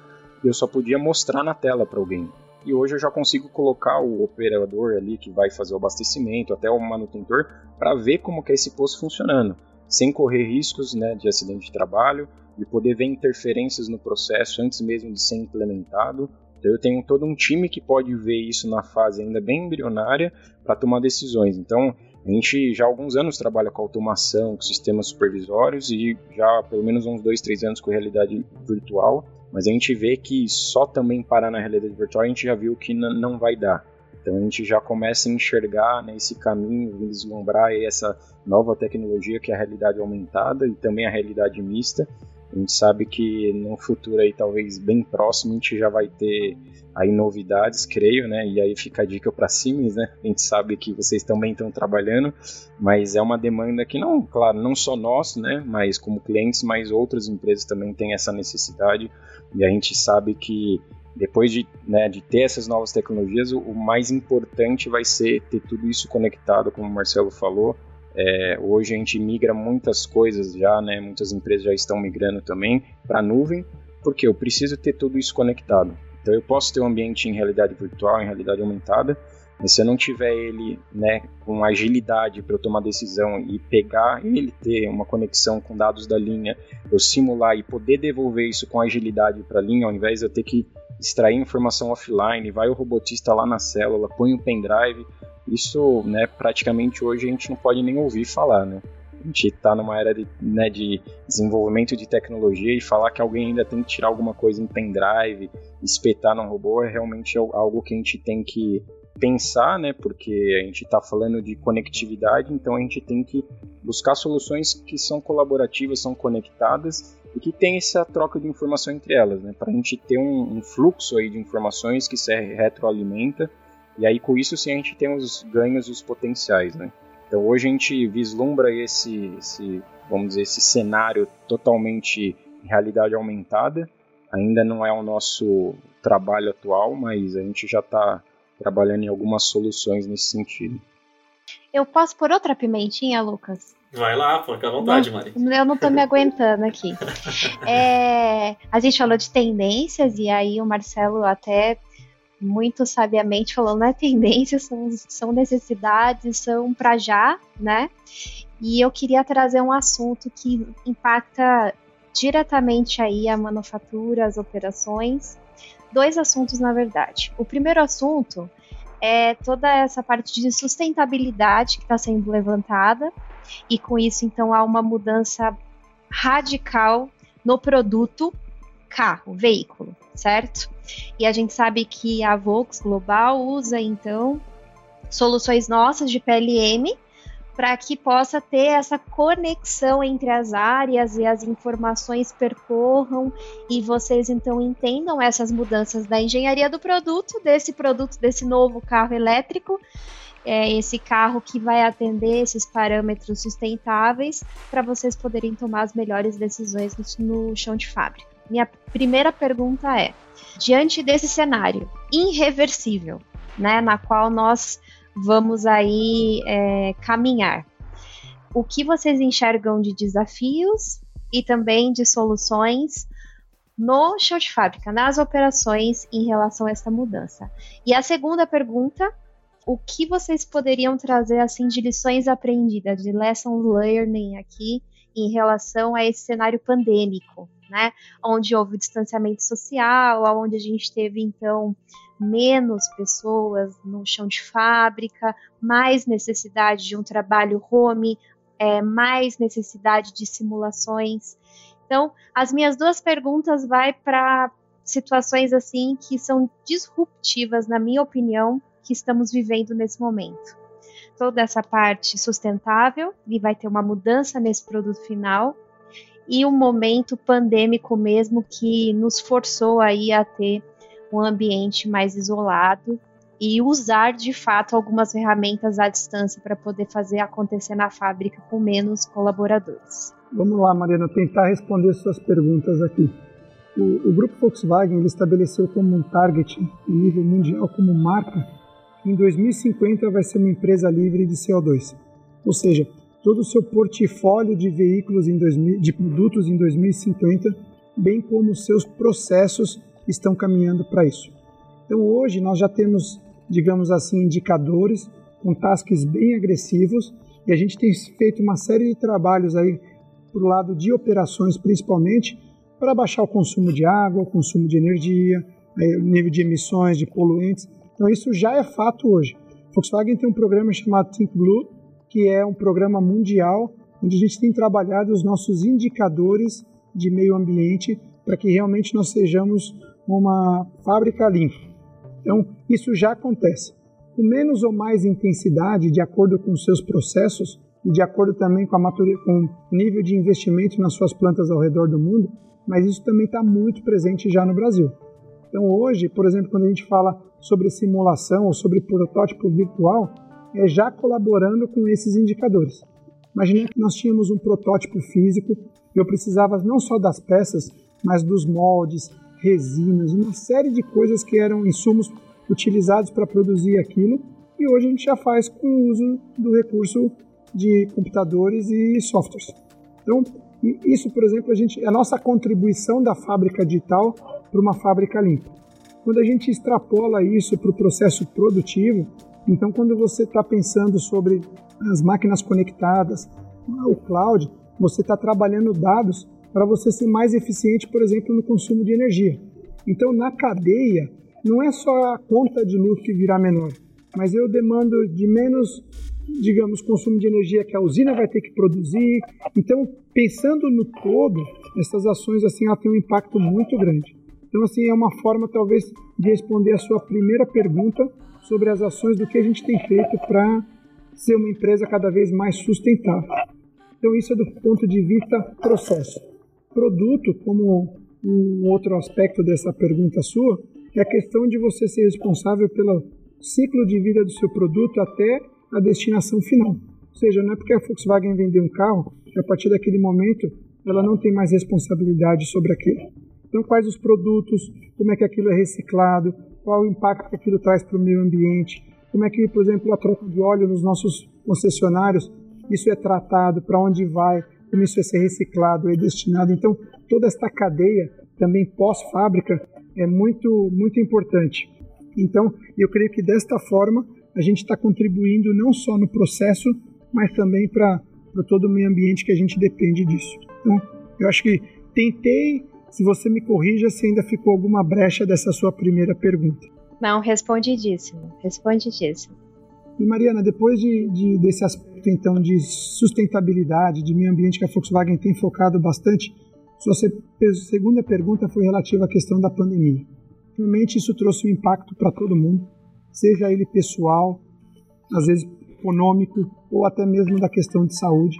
eu só podia mostrar na tela para alguém. E hoje eu já consigo colocar o operador ali que vai fazer o abastecimento, até o manutentor, para ver como que é esse poço funcionando, sem correr riscos né, de acidente de trabalho, de poder ver interferências no processo antes mesmo de ser implementado, então eu tenho todo um time que pode ver isso na fase ainda bem embrionária para tomar decisões. Então a gente já há alguns anos trabalha com automação, com sistemas supervisórios e já há pelo menos uns dois, três anos com realidade virtual. Mas a gente vê que só também parar na realidade virtual a gente já viu que não vai dar. Então a gente já começa a enxergar né, esse caminho, vislumbrar essa nova tecnologia que é a realidade aumentada e também a realidade mista, a gente sabe que no futuro aí, talvez bem próximo, a gente já vai ter aí novidades, creio, né? E aí fica a dica para Siemens, né? A gente sabe que vocês também estão trabalhando, mas é uma demanda que não, claro, não só nós, né? Mas como clientes, mas outras empresas também têm essa necessidade. E a gente sabe que depois de, né, de ter essas novas tecnologias, o, o mais importante vai ser ter tudo isso conectado, como o Marcelo falou, é, hoje a gente migra muitas coisas já, né? Muitas empresas já estão migrando também para a nuvem, porque eu preciso ter tudo isso conectado. Então eu posso ter um ambiente em realidade virtual, em realidade aumentada, mas se eu não tiver ele, né, com agilidade para eu tomar decisão e pegar ele ter uma conexão com dados da linha, eu simular e poder devolver isso com agilidade para a linha, ao invés de eu ter que extrair informação offline, vai o robotista lá na célula, põe o pendrive, isso, né, praticamente hoje a gente não pode nem ouvir falar, né? A gente está numa era de, né, de desenvolvimento de tecnologia e falar que alguém ainda tem que tirar alguma coisa em pendrive, espetar num robô é realmente algo que a gente tem que pensar, né? Porque a gente está falando de conectividade, então a gente tem que buscar soluções que são colaborativas, são conectadas e que tem essa troca de informação entre elas, né? Para a gente ter um, um, fluxo aí de informações que se retroalimenta e aí com isso sim a gente tem os ganhos e os potenciais, né? Então hoje a gente vislumbra esse, esse vamos dizer, esse cenário totalmente realidade aumentada. Ainda não é o nosso trabalho atual, mas a gente já está trabalhando em algumas soluções nesse sentido. Eu posso por outra pimentinha, Lucas? Vai lá, fica à vontade, Mari. Eu não tô me aguentando aqui. (laughs) É, a gente falou de tendências e aí o Marcelo até muito sabiamente falou, não é tendência, são, são necessidades, são para já, né? E eu queria trazer um assunto que impacta diretamente aí a manufatura, as operações. Dois assuntos, na verdade. O primeiro assunto é toda essa parte de sustentabilidade que está sendo levantada, e com isso, então, há uma mudança radical no produto carro, veículo, certo? E a gente sabe que a Volks Global usa então soluções nossas de PLM para que possa ter essa conexão entre as áreas e as informações percorram e vocês então entendam essas mudanças da engenharia do produto, desse produto, desse novo carro elétrico, é, esse carro que vai atender esses parâmetros sustentáveis para vocês poderem tomar as melhores decisões no, no chão de fábrica. Minha primeira pergunta é: diante desse cenário irreversível, né, na qual nós vamos aí é, caminhar, o que vocês enxergam de desafios e também de soluções no chão de fábrica, nas operações em relação a essa mudança? E a segunda pergunta o que vocês poderiam trazer assim de lições aprendidas, de lessons learning aqui em relação a esse cenário pandêmico, né? Onde houve distanciamento social, onde a gente teve então menos pessoas no chão de fábrica, mais necessidade de um trabalho home, é, mais necessidade de simulações. Então, as minhas duas perguntas vai para situações assim que são disruptivas, na minha opinião, que estamos vivendo nesse momento. Toda essa parte sustentável e vai ter uma mudança nesse produto final e um momento pandêmico mesmo que nos forçou aí a ter um ambiente mais isolado e usar de fato algumas ferramentas à distância para poder fazer acontecer na fábrica com menos colaboradores. Vamos lá, Mariana, tentar responder suas perguntas aqui. O, o grupo Volkswagen ele estabeleceu como um target em nível mundial como marca em 2050 vai ser uma empresa livre de CO2. Ou seja, todo o seu portfólio de veículos em 2000, de produtos em 2050, bem como seus processos estão caminhando para isso. Então hoje nós já temos, digamos assim, indicadores com tasks bem agressivos e a gente tem feito uma série de trabalhos aí para o lado de operações principalmente para baixar o consumo de água, o consumo de energia, o nível de emissões de poluentes. Então isso já é fato hoje. Volkswagen tem um programa chamado Think Blue, que é um programa mundial onde a gente tem trabalhado os nossos indicadores de meio ambiente para que realmente nós sejamos uma fábrica limpa. Então, isso já acontece. Com menos ou mais intensidade, de acordo com os seus processos e de acordo também com, a com o nível de investimento nas suas plantas ao redor do mundo, mas isso também está muito presente já no Brasil. Então, hoje, por exemplo, quando a gente fala sobre simulação ou sobre protótipo virtual, é já colaborando com esses indicadores. Imagina que nós tínhamos um protótipo físico e eu precisava não só das peças, mas dos moldes, resinas, uma série de coisas que eram insumos utilizados para produzir aquilo. E hoje a gente já faz com o uso do recurso de computadores e softwares. Então, isso, por exemplo, a, gente, é a nossa contribuição da fábrica digital para uma fábrica limpa. Quando a gente extrapola isso para o processo produtivo, então quando você está pensando sobre as máquinas conectadas, o cloud, você está trabalhando dados para você ser mais eficiente, por exemplo, no consumo de energia. Então, na cadeia, não é só a conta de luz que virá menor, mas eu demando de menos, digamos, consumo de energia que a usina vai ter que produzir. Então, pensando no todo, essas ações assim têm um impacto muito grande. Então, assim, é uma forma talvez de responder a sua primeira pergunta sobre as ações do que a gente tem feito para ser uma empresa cada vez mais sustentável. Então, isso é do ponto de vista processo produto, como um outro aspecto dessa pergunta sua, é a questão de você ser responsável pelo ciclo de vida do seu produto até a destinação final. Ou seja, não é porque a Volkswagen vendeu um carro que a partir daquele momento ela não tem mais responsabilidade sobre aquilo. Então, quais os produtos, como é que aquilo é reciclado, qual o impacto que aquilo traz para o meio ambiente, como é que, por exemplo, a troca de óleo nos nossos concessionários, isso é tratado, para onde vai, como isso vai ser reciclado e destinado. Então, toda esta cadeia, também pós-fábrica, é muito, muito importante. Então, eu creio que desta forma a gente está contribuindo não só no processo, mas também para todo o meio ambiente que a gente depende disso. Então, eu acho que tentei, se você me corrija, se ainda ficou alguma brecha dessa sua primeira pergunta. Não, respondidíssimo, respondidíssimo. E Mariana, depois de, de, desse aspecto então de sustentabilidade, de meio ambiente que a Volkswagen tem focado bastante, sua segunda pergunta foi relativa à questão da pandemia. Realmente isso trouxe um impacto para todo mundo, seja ele pessoal, às vezes econômico ou até mesmo da questão de saúde.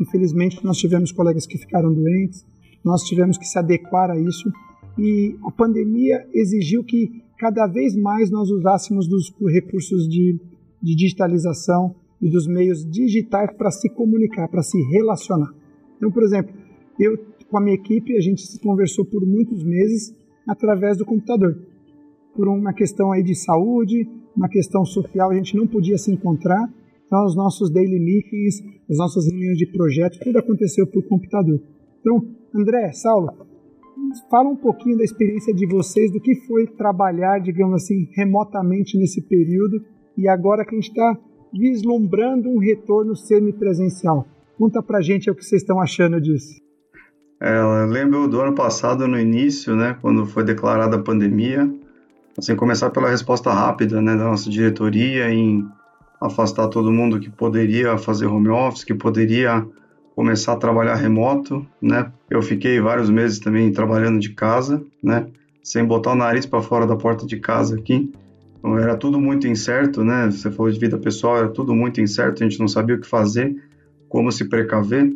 Infelizmente nós tivemos colegas que ficaram doentes, nós tivemos que se adequar a isso e a pandemia exigiu que cada vez mais nós usássemos dos recursos de de digitalização e dos meios digitais para se comunicar, para se relacionar. Então, por exemplo, eu com a minha equipe, a gente se conversou por muitos meses através do computador. Por uma questão aí de saúde, uma questão social, a gente não podia se encontrar. Então, os nossos daily meetings, as nossas reuniões de projeto, tudo aconteceu por computador. Então, André, Saulo, fala um pouquinho da experiência de vocês, do que foi trabalhar, digamos assim, remotamente nesse período e agora que a gente está vislumbrando um retorno semipresencial. Conta pra gente o que vocês estão achando disso. É, lembro do ano passado, no início, né, quando foi declarada a pandemia, assim, começar pela resposta rápida né, da nossa diretoria em afastar todo mundo que poderia fazer home office, que poderia começar a trabalhar remoto, né? Eu fiquei vários meses também trabalhando de casa, né? Sem botar o nariz para fora da porta de casa aqui. Então, era tudo muito incerto, né? Você falou de vida pessoal, era tudo muito incerto, a gente não sabia o que fazer, como se precaver.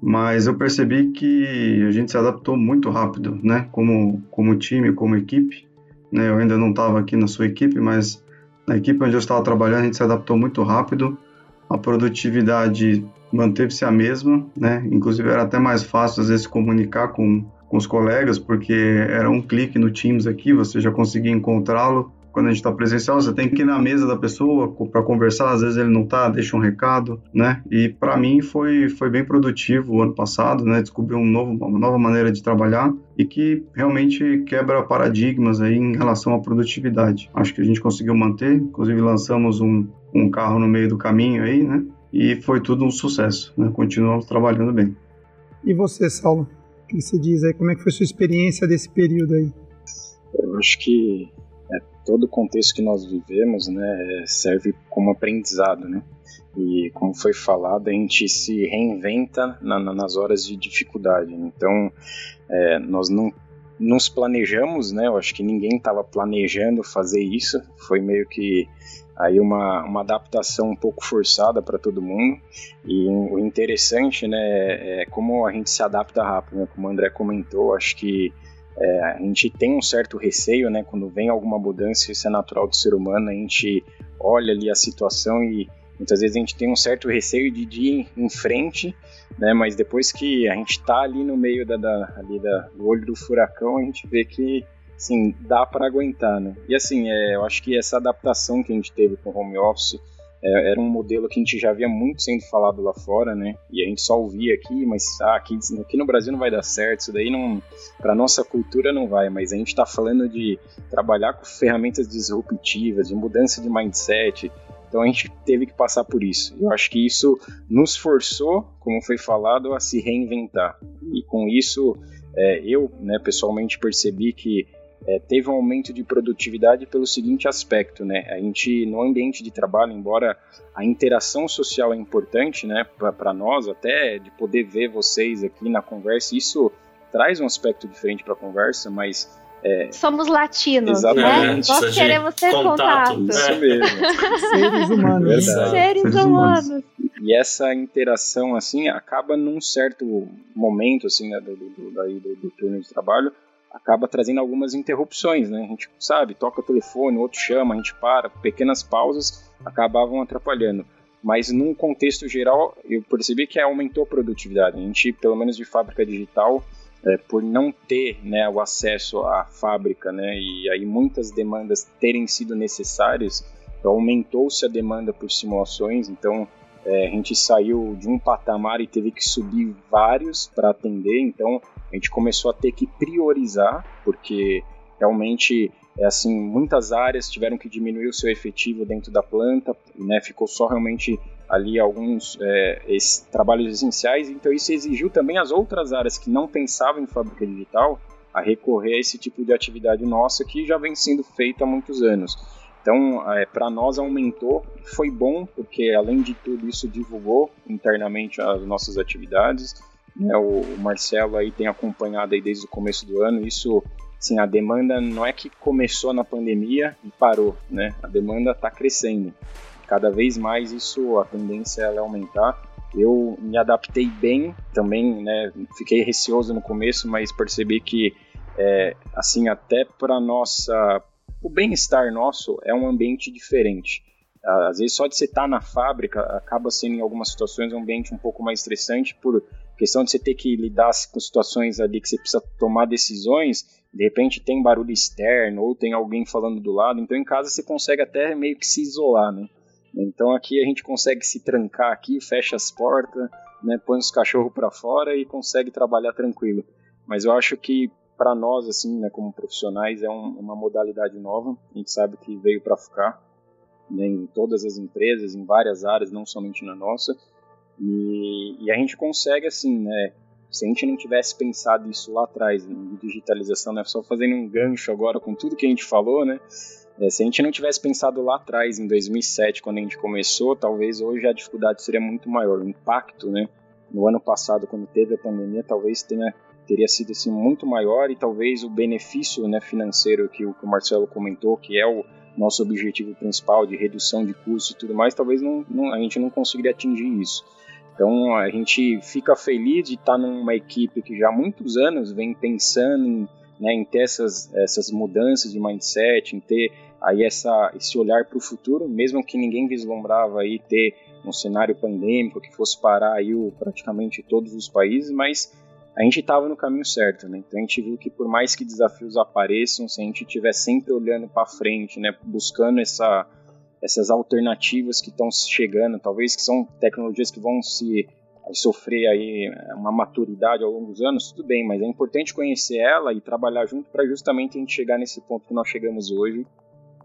Mas eu percebi que a gente se adaptou muito rápido, né? Como, como time, como equipe. Né? Eu ainda não estava aqui na sua equipe, mas na equipe onde eu estava trabalhando, a gente se adaptou muito rápido. A produtividade manteve-se a mesma, né? Inclusive era até mais fácil às vezes comunicar com, com os colegas, porque era um clique no Teams aqui, você já conseguia encontrá-lo quando a gente está presencial, você tem que ir na mesa da pessoa para conversar, às vezes ele não tá, deixa um recado, né? E para mim foi, foi bem produtivo o ano passado, né? Descobri um novo, uma nova maneira de trabalhar e que realmente quebra paradigmas aí em relação à produtividade. Acho que a gente conseguiu manter, inclusive lançamos um, um carro no meio do caminho aí, né? E foi tudo um sucesso, né? Continuamos trabalhando bem. E você, Saulo? O que você diz aí? Como é que foi a sua experiência desse período aí? Eu acho que todo o contexto que nós vivemos né, serve como aprendizado, né? E como foi falado, a gente se reinventa na, na, nas horas de dificuldade. Então, é, nós não nos planejamos, né? Eu acho que ninguém estava planejando fazer isso. Foi meio que aí uma, uma adaptação um pouco forçada para todo mundo. E o interessante, né, é como a gente se adapta rápido, né? Como o André comentou, acho que é, a gente tem um certo receio, né? Quando vem alguma mudança, isso é natural do ser humano, a gente olha ali a situação e muitas vezes a gente tem um certo receio de, ir em frente, né? Mas depois que a gente está ali no meio da, da, ali da, do olho do furacão, a gente vê que sim, dá para aguentar, né? E assim, é, eu acho que essa adaptação que a gente teve com o home office é, era um modelo que a gente já via muito sendo falado lá fora, né? E a gente só ouvia aqui, mas ah, aqui, aqui no Brasil não vai dar certo, isso daí não, para nossa cultura não vai. Mas a gente está falando de trabalhar com ferramentas disruptivas, de mudança de mindset. Então a gente teve que passar por isso. Eu acho que isso nos forçou, como foi falado, a se reinventar. E com isso, é, eu, né, pessoalmente percebi que é, teve um aumento de produtividade pelo seguinte aspecto, né? A gente no ambiente de trabalho, embora a interação social é importante, né, para nós até de poder ver vocês aqui na conversa, isso traz um aspecto diferente para a conversa, mas é... Somos latinos, né? Exatamente. né? Nós queremos ter contato. contato. Isso mesmo. (laughs) Seres humanos. Verdade. Seres, humanos. humanos. E essa interação, assim, acaba num certo momento, assim, né, do, do, do, do, do turno de trabalho, acaba trazendo algumas interrupções, né? A gente sabe, toca o telefone, outro chama, a gente para, pequenas pausas acabavam atrapalhando. Mas num contexto geral, eu percebi que aumentou a produtividade. A gente, pelo menos de fábrica digital, é, por não ter né, o acesso à fábrica, né, e aí muitas demandas terem sido necessárias, aumentou-se a demanda por simulações. Então, é, a gente saiu de um patamar e teve que subir vários para atender. Então, a gente começou a ter que priorizar, porque realmente é assim, muitas áreas tiveram que diminuir o seu efetivo dentro da planta, né, ficou só realmente ali alguns é, trabalhos essenciais, então isso exigiu também as outras áreas que não pensavam em fábrica digital a recorrer a esse tipo de atividade nossa que já vem sendo feita há muitos anos. Então, é, para nós aumentou, foi bom, porque além de tudo isso divulgou internamente as nossas atividades, né, o Marcelo aí tem acompanhado aí desde o começo do ano. Isso, assim, a demanda não é que começou na pandemia e parou, né? A demanda está crescendo. Cada vez mais isso, a tendência é aumentar. Eu me adaptei bem também, né? Fiquei receoso no começo, mas percebi que, é, assim, até para nossa, o bem-estar nosso é um ambiente diferente. Às vezes só de você estar tá na fábrica acaba sendo em algumas situações um ambiente um pouco mais estressante por questão de você ter que lidar com situações ali que você precisa tomar decisões, de repente tem barulho externo ou tem alguém falando do lado, então em casa você consegue até meio que se isolar, né? Então aqui a gente consegue se trancar aqui, fecha as portas, né, põe os cachorros para fora e consegue trabalhar tranquilo. Mas eu acho que para nós assim, né, como profissionais, é um, uma modalidade nova. A gente sabe que veio para ficar né, em todas as empresas, em várias áreas, não somente na nossa. E, e, a gente consegue, assim, né? Se a gente não tivesse pensado isso lá atrás, em digitalização, né? Só fazendo um gancho agora com tudo que a gente falou, né? É, se a gente não tivesse pensado lá atrás, em 2007, quando a gente começou, talvez hoje a dificuldade seria muito maior. O impacto, né? No ano passado, quando teve a pandemia, talvez tenha teria sido assim muito maior e talvez o benefício né, financeiro que o, que o Marcelo comentou, que é o nosso objetivo principal de redução de custos e tudo mais, talvez não, não, a gente não conseguiria atingir isso. Então a gente fica feliz de estar numa equipe que já há muitos anos vem pensando em, né, em ter essas, essas mudanças de mindset, em ter aí essa, esse olhar para o futuro, mesmo que ninguém vislumbrava aí ter um cenário pandêmico que fosse parar aí o, praticamente todos os países, mas a gente estava no caminho certo, né? Então a gente viu que por mais que desafios apareçam, se a gente estiver sempre olhando para frente, né, buscando essa, essas alternativas que estão chegando, talvez que são tecnologias que vão se sofrer aí uma maturidade ao longo dos anos, tudo bem, mas é importante conhecer ela e trabalhar junto para justamente a gente chegar nesse ponto que nós chegamos hoje,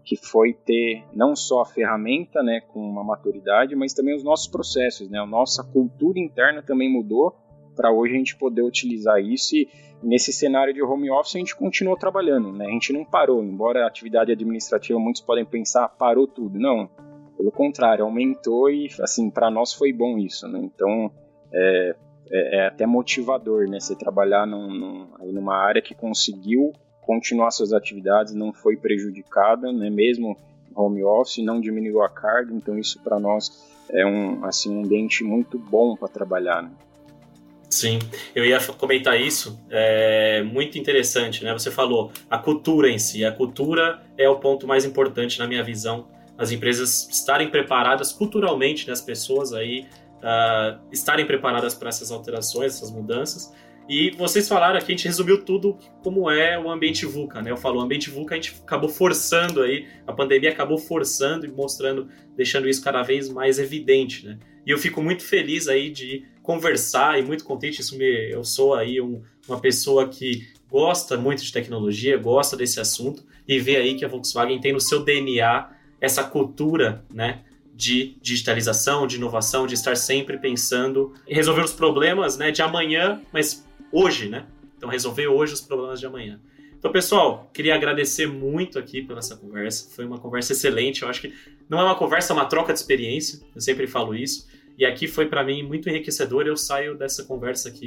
que foi ter não só a ferramenta, né, com uma maturidade, mas também os nossos processos, né, a nossa cultura interna também mudou para hoje a gente poder utilizar isso e nesse cenário de home office a gente continuou trabalhando, né? A gente não parou, embora a atividade administrativa muitos podem pensar parou tudo, não. Pelo contrário, aumentou e assim para nós foi bom isso, né? Então é, é, é, até motivador, né? Você trabalhar num, num, numa área que conseguiu continuar suas atividades, não foi prejudicada, né? Mesmo home office, não diminuiu a carga, então isso para nós é um assim um ambiente muito bom para trabalhar. Né? Sim, eu ia comentar isso, é muito interessante, né? Você falou a cultura em si, a cultura é o ponto mais importante na minha visão. As empresas estarem preparadas culturalmente, né? as pessoas aí uh, estarem preparadas para essas alterações, essas mudanças. E vocês falaram aqui, a gente resumiu tudo como é o ambiente VUCA, né? Eu falo, o ambiente VUCA a gente acabou forçando aí, a pandemia acabou forçando e mostrando, deixando isso cada vez mais evidente, né? E eu fico muito feliz aí de conversar e muito contente. Isso me, eu sou aí um, uma pessoa que gosta muito de tecnologia, gosta desse assunto e vê aí que a Volkswagen tem no seu DNA essa cultura, né, de digitalização, de inovação, de estar sempre pensando em resolver os problemas, né, de amanhã, mas hoje, né? Então resolver hoje os problemas de amanhã. Então, pessoal, queria agradecer muito aqui pela essa conversa. Foi uma conversa excelente. Eu acho que não é uma conversa, é uma troca de experiência. Eu sempre falo isso. E aqui foi para mim muito enriquecedor. Eu saio dessa conversa aqui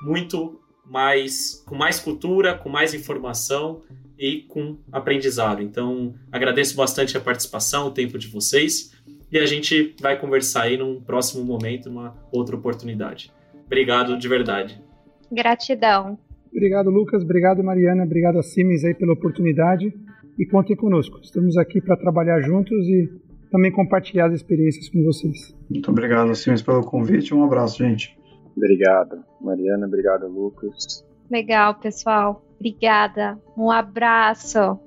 muito mais com mais cultura, com mais informação e com aprendizado. Então, agradeço bastante a participação, o tempo de vocês e a gente vai conversar aí num próximo momento, numa outra oportunidade. Obrigado de verdade. Gratidão. Obrigado, Lucas. Obrigado, Mariana. Obrigado a Siemens aí pela oportunidade e contem conosco. Estamos aqui para trabalhar juntos e também compartilhar as experiências com vocês. Muito obrigado, Sims, pelo convite. Um abraço, gente. Obrigado, Mariana. Obrigado, Lucas. Legal, pessoal. Obrigada. Um abraço.